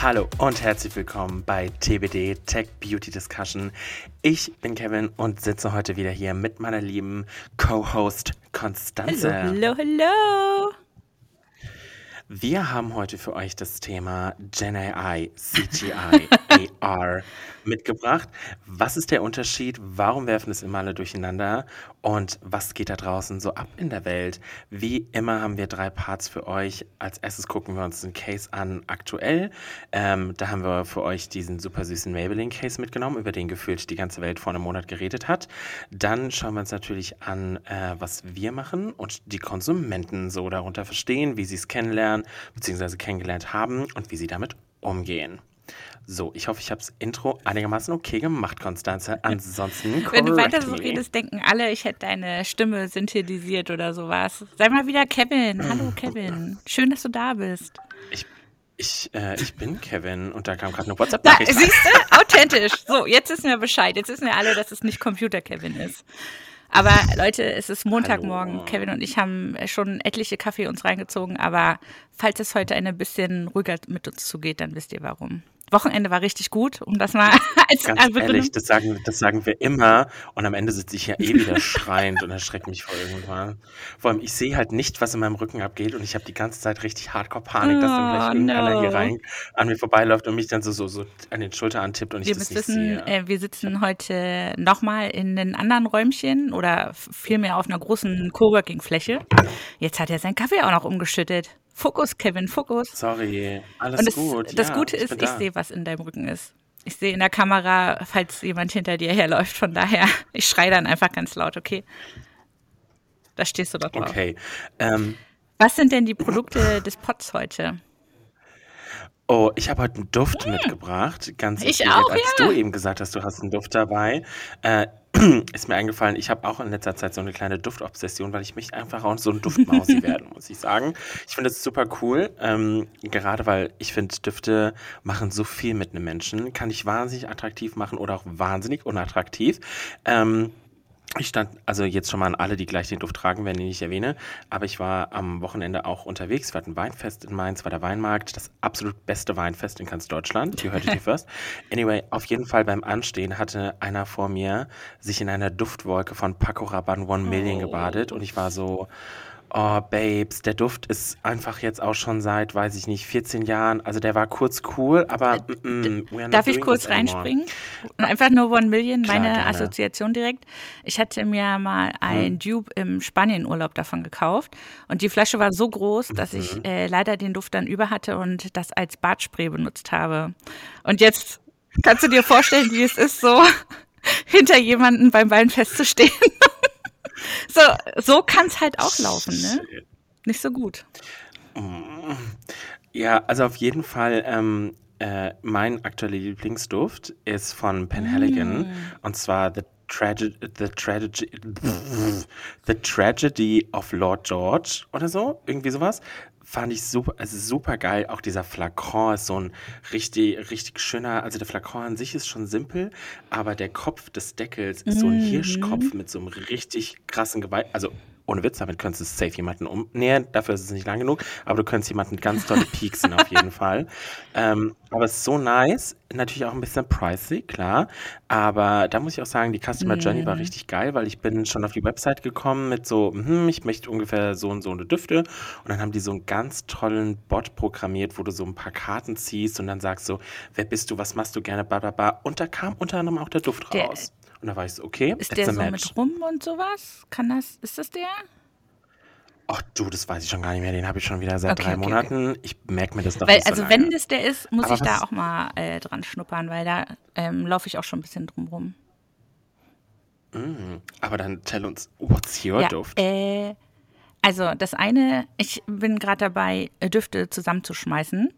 Hallo und herzlich willkommen bei TBD Tech Beauty Discussion. Ich bin Kevin und sitze heute wieder hier mit meiner lieben Co-Host Konstanze. Hallo, hallo. Wir haben heute für euch das Thema Gen AI, CGI, AR mitgebracht. Was ist der Unterschied? Warum werfen es immer alle durcheinander? Und was geht da draußen so ab in der Welt? Wie immer haben wir drei Parts für euch. Als erstes gucken wir uns den Case an aktuell. Ähm, da haben wir für euch diesen super süßen Maybelline-Case mitgenommen, über den gefühlt die ganze Welt vor einem Monat geredet hat. Dann schauen wir uns natürlich an, äh, was wir machen und die Konsumenten so darunter verstehen, wie sie es kennenlernen bzw. kennengelernt haben und wie sie damit umgehen. So, ich hoffe, ich habe das Intro einigermaßen okay gemacht, Konstanze. Ansonsten Wenn du weiter so redest, denken alle, ich hätte deine Stimme synthetisiert oder sowas. Sei mal wieder Kevin. Hallo Kevin. Schön, dass du da bist. Ich, ich, äh, ich bin Kevin und da kam gerade eine WhatsApp-Nachricht. siehst du? Authentisch. So, jetzt wissen wir Bescheid. Jetzt wissen wir alle, dass es nicht Computer-Kevin ist. Aber Leute, es ist Montagmorgen. Hallo. Kevin und ich haben schon etliche Kaffee uns reingezogen. Aber falls es heute ein bisschen ruhiger mit uns zugeht, dann wisst ihr warum. Wochenende war richtig gut, um das mal als Ganz Begründung ehrlich, das sagen, das sagen wir immer und am Ende sitze ich ja eh wieder schreiend und erschreckt mich vor irgendwann. Vor allem, ich sehe halt nicht, was in meinem Rücken abgeht und ich habe die ganze Zeit richtig Hardcore-Panik, dass dann gleich Oh, irgendeiner hier no. rein an mir vorbeiläuft und mich dann so, so, so an den Schulter antippt und ich Ihr das nicht wissen, sehe. äh, wir sitzen heute nochmal in einem anderen Räumchen oder vielmehr auf einer großen Coworking-Fläche. Jetzt hat er seinen Kaffee auch noch umgeschüttet. Fokus, Kevin, Fokus. Sorry, alles das, gut. das ja, Gute ich ist, ich da. sehe, was in deinem Rücken ist. Ich sehe in der Kamera, falls jemand hinter dir herläuft. Von daher, ich schreie dann einfach ganz laut, okay? Da stehst du doch drauf. Okay. Ähm, Was sind denn die Produkte des Pots heute? Oh, ich habe heute einen Duft mitgebracht. Ganz Ich auch, als ja. du eben gesagt hast, du hast einen Duft dabei. Äh, ist mir eingefallen, ich habe auch in letzter Zeit so eine kleine Duftobsession, weil ich möchte einfach auch so ein Duftmausi werden, muss ich sagen. Ich finde das super cool, ähm, gerade weil ich finde, Düfte machen so viel mit einem Menschen. Kann ich wahnsinnig attraktiv machen oder auch wahnsinnig unattraktiv. Ähm, ich stand also jetzt schon mal an alle, die gleich den Duft tragen, wenn ich ihn nicht erwähne. Aber ich war am Wochenende auch unterwegs. Wir hatten ein Weinfest in Mainz, war der Weinmarkt. Das absolut beste Weinfest in ganz Deutschland. You heard it here first. Anyway, auf jeden Fall beim Anstehen hatte einer vor mir sich in einer Duftwolke von Paco Rabanne One Million gebadet. Und ich war so, oh Babes, der Duft ist einfach jetzt auch schon seit, weiß ich nicht, 14 Jahren. Also der war kurz cool, aber mm, mm, not Darf ich kurz reinspringen? Und einfach nur One Million, Klar, meine gerne. Assoziation direkt. Ich hatte mir mal ein Dupe im Spanienurlaub davon gekauft und die Flasche war so groß, dass ich äh, leider den Duft dann über hatte und das als Bartspray benutzt habe. Und jetzt kannst du dir vorstellen, wie es ist, so hinter jemanden beim Weinfest zu stehen. So so kann es halt auch laufen, ne? Nicht so gut. Ja, also auf jeden Fall, ähm, äh, mein aktueller Lieblingsduft ist von Penhaligon und zwar The Tragedy, The Tragedy, The Tragedy of Lord George oder so, irgendwie sowas. Fand ich super, also super geil. Auch dieser Flakon ist so ein richtig, richtig schöner, also der Flakon an sich ist schon simpel, aber der Kopf des Deckels ist so ein Hirschkopf mit so einem richtig krassen Geweih, also ohne Witz, damit könntest du safe jemanden umnähern. Dafür ist es nicht lang genug, aber du könntest jemanden ganz dolle pieksen auf jeden Fall. Ähm, aber es ist so nice. Natürlich auch ein bisschen pricey, klar. Aber da muss ich auch sagen, die Customer Journey war richtig geil, weil ich bin schon auf die Website gekommen mit so, hm, ich möchte ungefähr so und so eine Düfte. Und dann haben die so einen ganz tollen Bot programmiert, wo du so ein paar Karten ziehst und dann sagst so, wer bist du, was machst du gerne, bla bla bla. Und da kam unter anderem auch der Duft Der- raus. Und da war ich so, okay, Ist der so match. mit Rum und sowas? Kann das, ist das der? Ach du, das weiß ich schon gar nicht mehr. Den habe ich schon wieder seit Okay, drei okay, Monaten. Ich merke mir das doch Weil, nicht so also lange. wenn das der ist, muss Aber ich da auch mal äh, dran schnuppern, weil da ähm, laufe ich auch schon ein bisschen drum rum. Aber dann tell uns, what's your Ja, Duft? äh, also das eine, ich bin gerade dabei, Düfte zusammenzuschmeißen.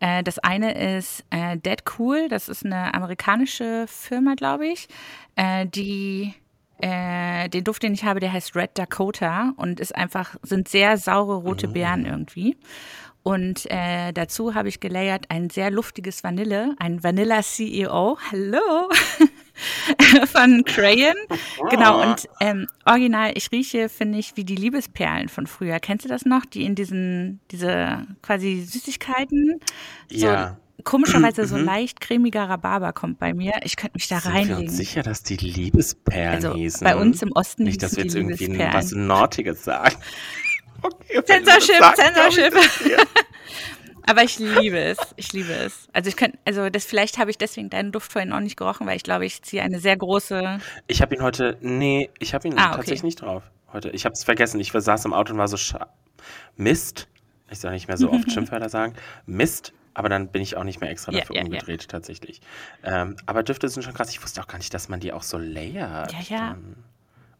Äh, das eine ist äh, Dead Cool, das ist eine amerikanische Firma, glaube ich, äh, die äh, den Duft, den ich habe, der heißt Red Dakota und ist einfach, sind sehr saure rote Beeren irgendwie. Und äh, dazu habe ich gelayert ein sehr luftiges Vanille, ein Vanilla CEO. Hallo! von Crayon. Genau, und ähm, original, ich rieche, finde ich, wie die Liebesperlen von früher. Kennst du das noch? Die in diesen, diese quasi Süßigkeiten. So, Ja. Komischerweise so leicht cremiger Rhabarber kommt bei mir. Ich könnte mich da Sind wir uns reinlegen. sicher, dass die Liebesperlen Also hießen? bei uns im Osten Nicht, dass wir jetzt irgendwie was. Nordiges sagen. Okay, Censorship, ich Censorship. Aber ich liebe es. Ich liebe es. Also ich könnte, also das vielleicht habe ich deswegen deinen Duft vorhin auch nicht gerochen, weil ich glaube, ich ziehe eine sehr große. Ich habe ihn heute, nee, ich habe ihn Ah, okay. tatsächlich nicht drauf. Heute. Ich habe es vergessen. Ich saß im Auto und war so, scha Mist. Ich soll nicht mehr so oft Schimpfwörter sagen. Mist. Aber dann bin ich auch nicht mehr extra dafür ja, ja. umgedreht, tatsächlich. Ähm, aber Düfte sind schon krass. Ich wusste auch gar nicht, dass man die auch so layert. Ja, ja. Dann.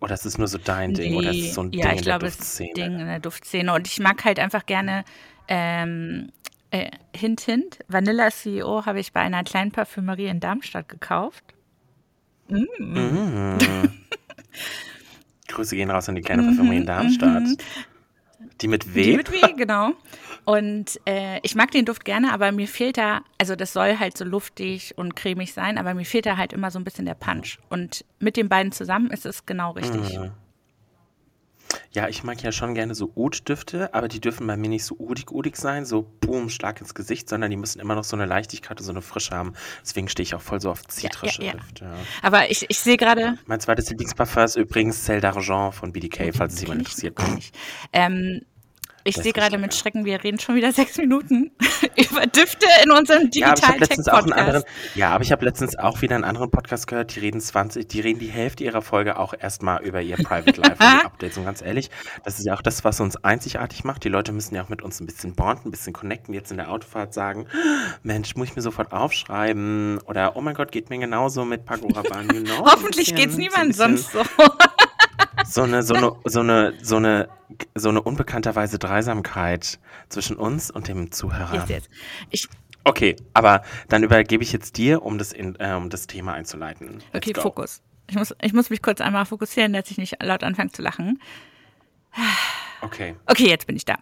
Oder ist es nur so dein Ding? Oder ist es so ein ja, Ding ich in glaube, der es ist ein Duftszene? Ding in der Duftszene. Und ich mag halt einfach gerne ähm, äh, Hint, Hint. Vanilla CEO habe ich bei einer kleinen Parfümerie in Darmstadt gekauft. Grüße gehen raus an die kleine Parfümerie in Darmstadt. Die mit W? Mhm, Die mit W, genau. Und äh, ich mag den Duft gerne, aber mir fehlt da, also das soll halt so luftig und cremig sein, aber mir fehlt da halt immer so ein bisschen der Punch. Und mit den beiden zusammen ist es genau richtig. Mhm. Ja, ich mag ja schon gerne so Oud-Düfte, aber die dürfen bei mir nicht so udig-udig sein, so boom, stark ins Gesicht, sondern die müssen immer noch so eine Leichtigkeit und so eine Frische haben. Deswegen stehe ich auch voll so auf zitrische ja. Düfte. Ja. Aber ich, ich sehe gerade, Mein zweites Lieblingsparfum ist übrigens Celle d'Argent von BDK, falls es jemand interessiert. Ähm, ich sehe gerade mit. Schrecken, wir reden schon wieder sechs Minuten über Düfte in unserem Ja, auch einen anderen, Digital-Tech-Podcast. ja, aber ich habe letztens auch wieder einen anderen Podcast gehört, die reden 20, die reden die Hälfte ihrer Folge auch erstmal über ihr Private Life und die Updates. Und ganz ehrlich, das ist ja auch das, was uns einzigartig macht. Die Leute müssen ja auch mit uns ein bisschen bonden, ein bisschen connecten, jetzt in der Autofahrt sagen, Mensch, muss ich mir sofort aufschreiben oder oh mein Gott, geht mir genauso mit Paco Rabanne, you know? Hoffentlich Ein geht's bisschen- niemand so ein sonst so. So eine, so eine, so eine, so eine, so eine unbekannterweise Dreisamkeit zwischen uns und dem Zuhörer. Yes, yes. Ich, Okay, aber dann übergebe ich jetzt dir, um das, in, äh, um das Thema einzuleiten. Let's okay, go. Fokus. Ich muss, ich muss mich kurz einmal fokussieren, dass ich nicht laut anfange zu lachen. Okay. Okay, jetzt bin ich da.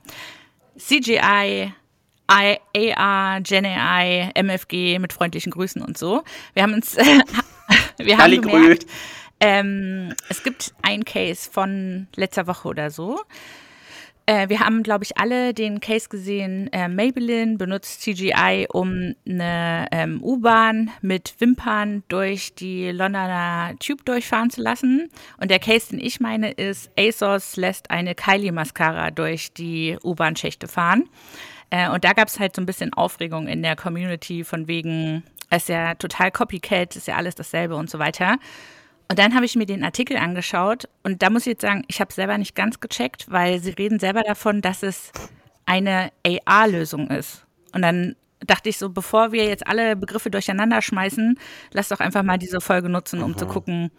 CGI, I, AR, Gen AI, MFG mit freundlichen Grüßen und so. Wir haben uns, wir haben gemerkt, ähm, es gibt ein Case von letzter Woche oder so. Äh, wir haben, glaube ich, alle den Case gesehen. Äh, Maybelline benutzt CGI, um eine ähm, U-Bahn mit Wimpern durch die Londoner Tube durchfahren zu lassen. Und der Case, den ich meine, ist, ASOS lässt eine Kylie-Mascara durch die U-Bahn-Schächte fahren. Äh, und da gab es halt so ein bisschen Aufregung in der Community von wegen, es ist ja total Copycat, ist ja alles dasselbe und so weiter. Und dann habe ich mir den Artikel angeschaut und da muss ich jetzt sagen, ich habe es selber nicht ganz gecheckt, weil sie reden selber davon, dass es eine AR-Lösung ist. Und dann dachte ich so, bevor wir jetzt alle Begriffe durcheinander schmeißen, lass doch einfach mal diese Folge nutzen, um zu gucken,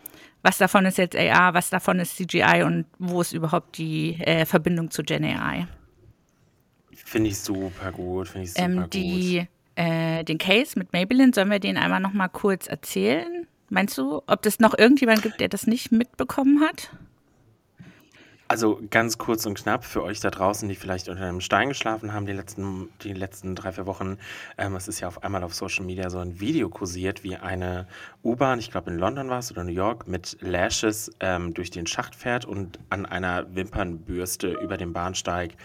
was davon ist jetzt AR, was davon ist CGI und wo ist überhaupt die äh, Verbindung zu Gen AI. Finde ich super gut, finde ich super Ähm, gut. die, äh, den Case mit Maybelline, sollen wir den einmal noch mal kurz erzählen? Meinst du, ob es noch irgendjemand gibt, der das nicht mitbekommen hat? Also ganz kurz und knapp für euch da draußen, die vielleicht unter einem Stein geschlafen haben die letzten, die letzten drei, vier Wochen. Ähm, es ist ja auf einmal auf Social Media so ein Video kursiert, wie eine U-Bahn, ich glaube in London war es oder New York, mit Lashes ähm, durch den Schacht fährt und an einer Wimpernbürste über dem Bahnsteig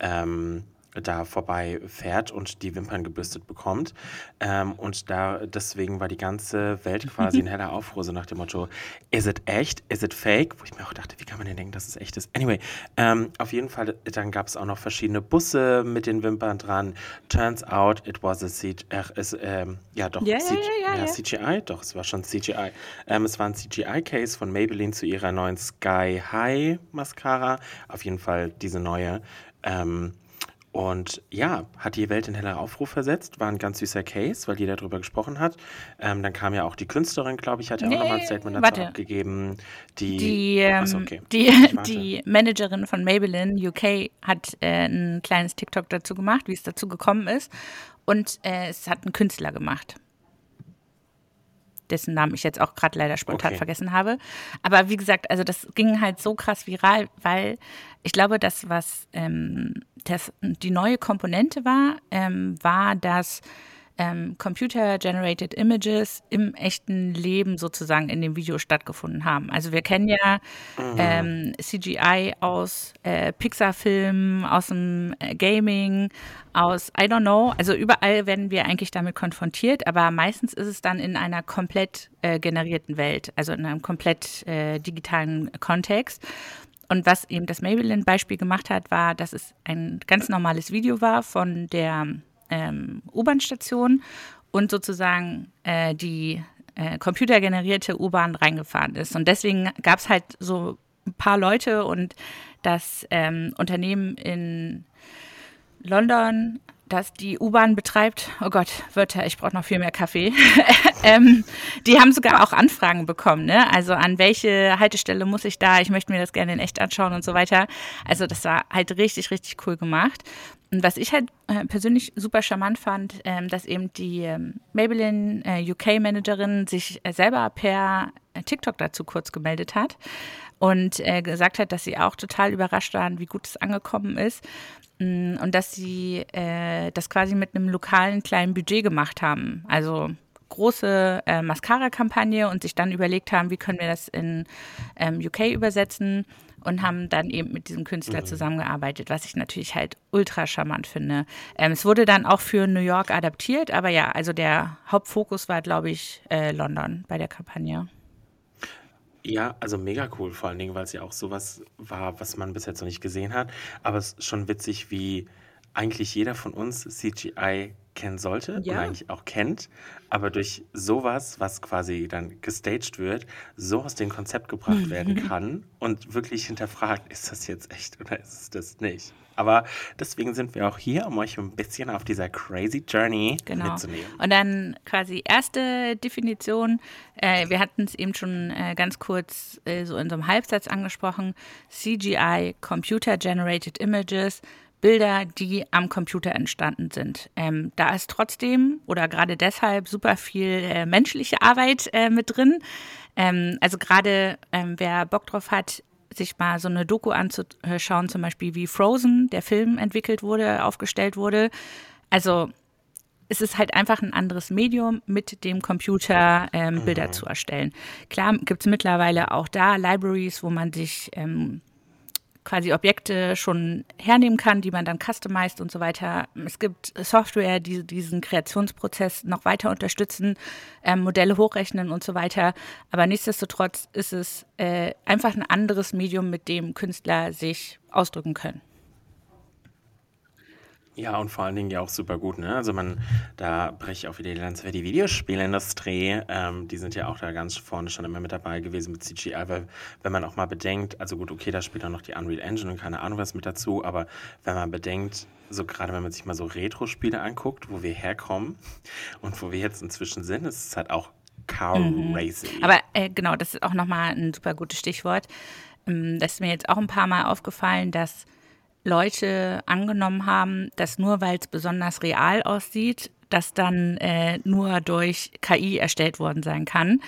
ähm, da vorbei fährt und die Wimpern gebürstet bekommt. Ähm, und da deswegen war die ganze Welt quasi in heller Aufruhr, so nach dem Motto, is it echt, is it fake? Wo ich mir auch dachte, wie kann man denn denken, dass es echt ist? Anyway, ähm, auf jeden Fall, dann gab es auch noch verschiedene Busse mit den Wimpern dran. Turns out, it was a CGI, äh, ja doch, Ja, ja, CG ja, ja, ja. CGI, doch, es war schon CGI. Ähm, es war ein CGI-Case von Maybelline zu ihrer neuen Sky High Mascara. Auf jeden Fall diese neue. Ähm, und ja, hat die Welt in heller Aufruhr versetzt. War ein ganz süßer Case, weil jeder darüber gesprochen hat. Ähm, dann kam ja auch die Künstlerin, glaube ich, hat ja auch nochmal ein Nee, Statement dazu warte. abgegeben. Die, Die, ähm, Achso, okay. die, die Managerin von Maybelline UK hat äh, ein kleines TikTok dazu gemacht, wie es dazu gekommen ist. Und äh, es hat ein Künstler gemacht. Dessen Namen ich jetzt auch gerade leider spontan Okay. vergessen habe. Aber wie gesagt, also das ging halt so krass viral, weil ich glaube, das, was ähm, das, die neue Komponente war, ähm, war, dass ähm, Computer-Generated Images im echten Leben sozusagen in dem Video stattgefunden haben. Also wir kennen ja mhm. ähm, CGI aus äh, Pixar-Filmen, aus dem äh, Gaming, aus I don't know. Also überall werden wir eigentlich damit konfrontiert, aber meistens ist es dann in einer komplett äh, generierten Welt, also in einem komplett äh, digitalen Kontext. Und was eben das Maybelline-Beispiel gemacht hat, war, dass es ein ganz normales Video war von der ähm, U-Bahn-Station und sozusagen äh, die äh, computergenerierte U-Bahn reingefahren ist. Und deswegen gab es halt so ein paar Leute und das ähm, Unternehmen in London das die U-Bahn betreibt, oh Gott, Wörter, ich brauche noch viel mehr Kaffee. ähm, die haben sogar auch Anfragen bekommen, ne? Also an welche Haltestelle muss ich da? Ich möchte mir das gerne in echt anschauen und so weiter. Also das war halt richtig, richtig cool gemacht. Und was ich halt äh, persönlich super charmant fand, ähm, dass eben die ähm, Maybelline äh, UK-Managerin sich äh, selber per TikTok dazu kurz gemeldet hat und gesagt hat, dass sie auch total überrascht waren, wie gut es angekommen ist Mm, und dass sie das quasi mit einem lokalen kleinen Budget gemacht haben. Also große Mascara-Kampagne und sich dann überlegt haben, wie können wir das in ähm, UK übersetzen und haben dann eben mit diesem Künstler mhm. zusammengearbeitet, was ich natürlich halt ultra charmant finde. Ähm, es wurde dann auch für New York adaptiert, aber ja, also der Hauptfokus war, glaube ich, äh, London bei der Kampagne. Ja, also mega cool, vor allen Dingen, weil es ja auch sowas war, was man bis jetzt noch nicht gesehen hat. Aber es ist schon witzig, wie eigentlich jeder von uns CGI kennen sollte und eigentlich auch kennt, aber durch sowas, was quasi dann gestaged wird, so aus dem Konzept gebracht werden kann und wirklich hinterfragt, ist das jetzt echt oder ist es das nicht? Aber deswegen sind wir auch hier, um euch ein bisschen auf dieser crazy Journey genau. mitzunehmen. Und dann quasi erste Definition. Äh, wir hatten es eben schon äh, ganz kurz äh, so in so einem Halbsatz angesprochen. CGI, Computer Generated Images. Bilder, die am Computer entstanden sind. Ähm, da ist trotzdem oder gerade deshalb super viel äh, menschliche Arbeit äh, mit drin. Ähm, also gerade ähm, wer Bock drauf hat, sich mal so eine Doku anzuschauen, zum Beispiel wie Frozen, der Film entwickelt wurde, aufgestellt wurde. Also es ist halt einfach ein anderes Medium, mit dem Computer ähm, Bilder mhm. zu erstellen. Klar gibt es mittlerweile auch da Libraries, wo man sich ähm, quasi Objekte schon hernehmen kann, die man dann customized und so weiter. Es gibt Software, die diesen Kreationsprozess noch weiter unterstützen, ähm, Modelle hochrechnen und so weiter. Aber nichtsdestotrotz ist es äh, einfach ein anderes Medium, mit dem Künstler sich ausdrücken können. Ja, und vor allen Dingen ja auch super gut, ne? Also man, da breche ich auch wieder die Lanze für die Videospielindustrie. Ähm, die sind ja auch da ganz vorne schon immer mit dabei gewesen mit CGI, weil wenn man auch mal bedenkt, also gut, okay, da spielt auch noch die Unreal Engine und keine Ahnung was mit dazu, aber wenn man bedenkt, so gerade wenn man sich mal so Retro-Spiele anguckt, wo wir herkommen und wo wir jetzt inzwischen sind, ist es halt auch Car mhm. Racing. Aber äh, genau, das ist auch nochmal ein super gutes Stichwort. Ähm, das ist mir jetzt auch ein paar Mal aufgefallen, dass Leute angenommen haben, dass nur weil es besonders real aussieht, das dann äh, nur durch KI erstellt worden sein kann.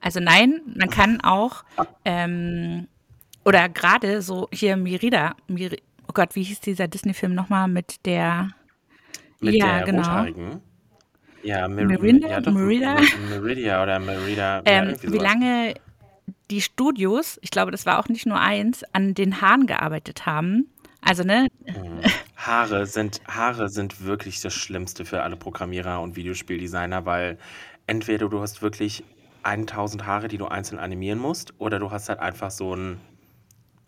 Also nein, man kann auch, ähm, oder gerade so hier Merida, Mir oh Gott, wie hieß dieser Disney-Film nochmal mit der, mit ja, der genau. Rothaarigen? Ja, Mer Merinda, ja, doch, Merida? Meridia oder Merida. Ähm, ja, wie lange die Studios, ich glaube, das war auch nicht nur eins, an den Haaren gearbeitet haben also, ne? Mhm. Haare sind, Haare sind wirklich das Schlimmste für alle Programmierer und Videospieldesigner, weil entweder du hast wirklich 1000 Haare, die du einzeln animieren musst, oder du hast halt einfach so einen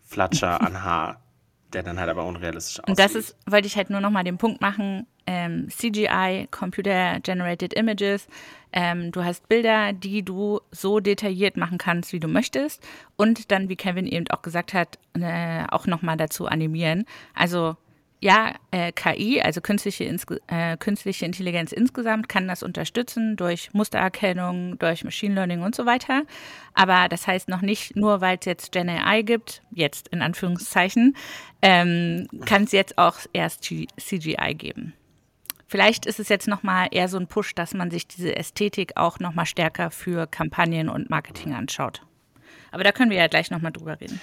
Flatscher an Haar, der dann halt aber unrealistisch aussieht. Und das ist, wollte ich halt nur nochmal den Punkt machen, ähm, CGI, Computer Generated Images. Ähm, du hast Bilder, die du so detailliert machen kannst, wie du möchtest. Und dann, wie Kevin eben auch gesagt hat, äh, auch nochmal dazu animieren. Also ja, äh, KI, also künstliche, äh, künstliche Intelligenz insgesamt, kann das unterstützen durch Mustererkennung, durch Machine Learning und so weiter. Aber das heißt noch nicht, nur weil es jetzt Gen AI gibt, jetzt in Anführungszeichen, ähm, kann es jetzt auch erst CGI geben. Vielleicht ist es jetzt nochmal eher so ein Push, dass man sich diese Ästhetik auch nochmal stärker für Kampagnen und Marketing anschaut. Aber da können wir ja gleich nochmal drüber reden.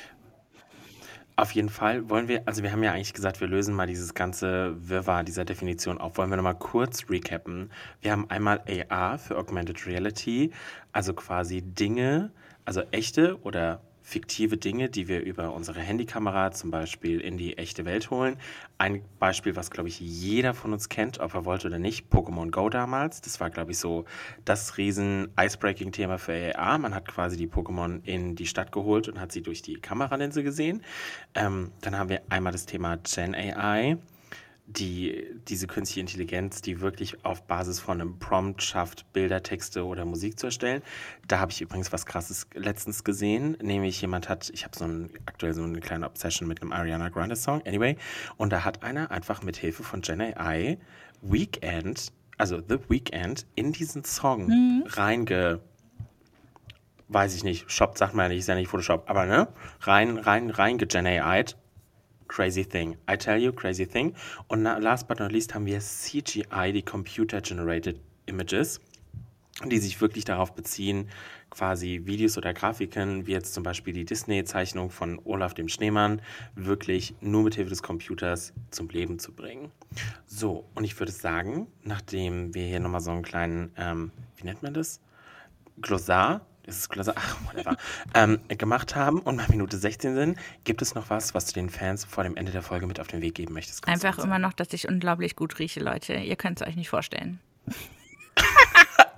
Auf jeden Fall wollen wir, also wir haben ja eigentlich gesagt, wir lösen mal dieses ganze Wirrwarr dieser Definition auf. Wollen wir nochmal kurz recappen? Wir haben einmal AR für Augmented Reality, also quasi Dinge, also echte oder fiktive Dinge, die wir über unsere Handykamera zum Beispiel in die echte Welt holen. Ein Beispiel, was, glaube ich, jeder von uns kennt, ob er wollte oder nicht, Pokémon Go damals. Das war, glaube ich, so das riesen Icebreaking-Thema für AR. Man hat quasi die Pokémon in die Stadt geholt und hat sie durch die Kameralinse gesehen. Ähm, dann haben wir einmal das Thema Gen AI die, diese künstliche Intelligenz, die wirklich auf Basis von einem Prompt schafft, Bilder, Texte oder Musik zu erstellen. Da habe ich übrigens was Krasses letztens gesehen, nämlich jemand hat, ich habe so ein, aktuell so eine kleine Obsession mit einem Ariana Grande Song, anyway, und da hat einer einfach mit Hilfe von Gen AI Weekend, also The Weekend, in diesen Song mhm. reinge weiß ich nicht, Shop sagt man ja nicht, ist ja nicht Photoshop, aber ne, rein, rein, rein Gen AI Crazy Thing. I tell you, crazy thing. Und last but not least haben wir CGI, die Computer Generated Images, die sich wirklich darauf beziehen, quasi Videos oder Grafiken, wie jetzt zum Beispiel die Disney-Zeichnung von Olaf dem Schneemann, wirklich nur mit Hilfe des Computers zum Leben zu bringen. So, und ich würde sagen, nachdem wir hier nochmal so einen kleinen, ähm, wie nennt man das? Glossar das ist klasse, ach, whatever, ähm, gemacht haben und bei Minute 16 sind, gibt es noch was, was du den Fans vor dem Ende der Folge mit auf den Weg geben möchtest? Einfach immer noch, dass ich unglaublich gut rieche, Leute. Ihr könnt es euch nicht vorstellen.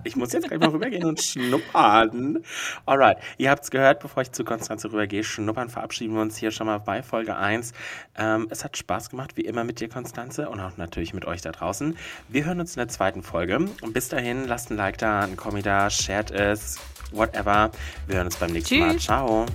Ich muss jetzt gleich mal rübergehen und schnuppern. Alright, ihr habt es gehört, bevor ich zu Konstanze rübergehe. Schnuppern verabschieden wir uns hier schon mal bei Folge 1. Ähm, es hat Spaß gemacht, wie immer mit dir, Konstanze, und auch natürlich mit euch da draußen. Wir hören uns in der zweiten Folge. Und bis dahin, lasst ein Like da, ein Kommi da, shared es, whatever. Wir hören uns beim nächsten Tschüss. Mal. Ciao.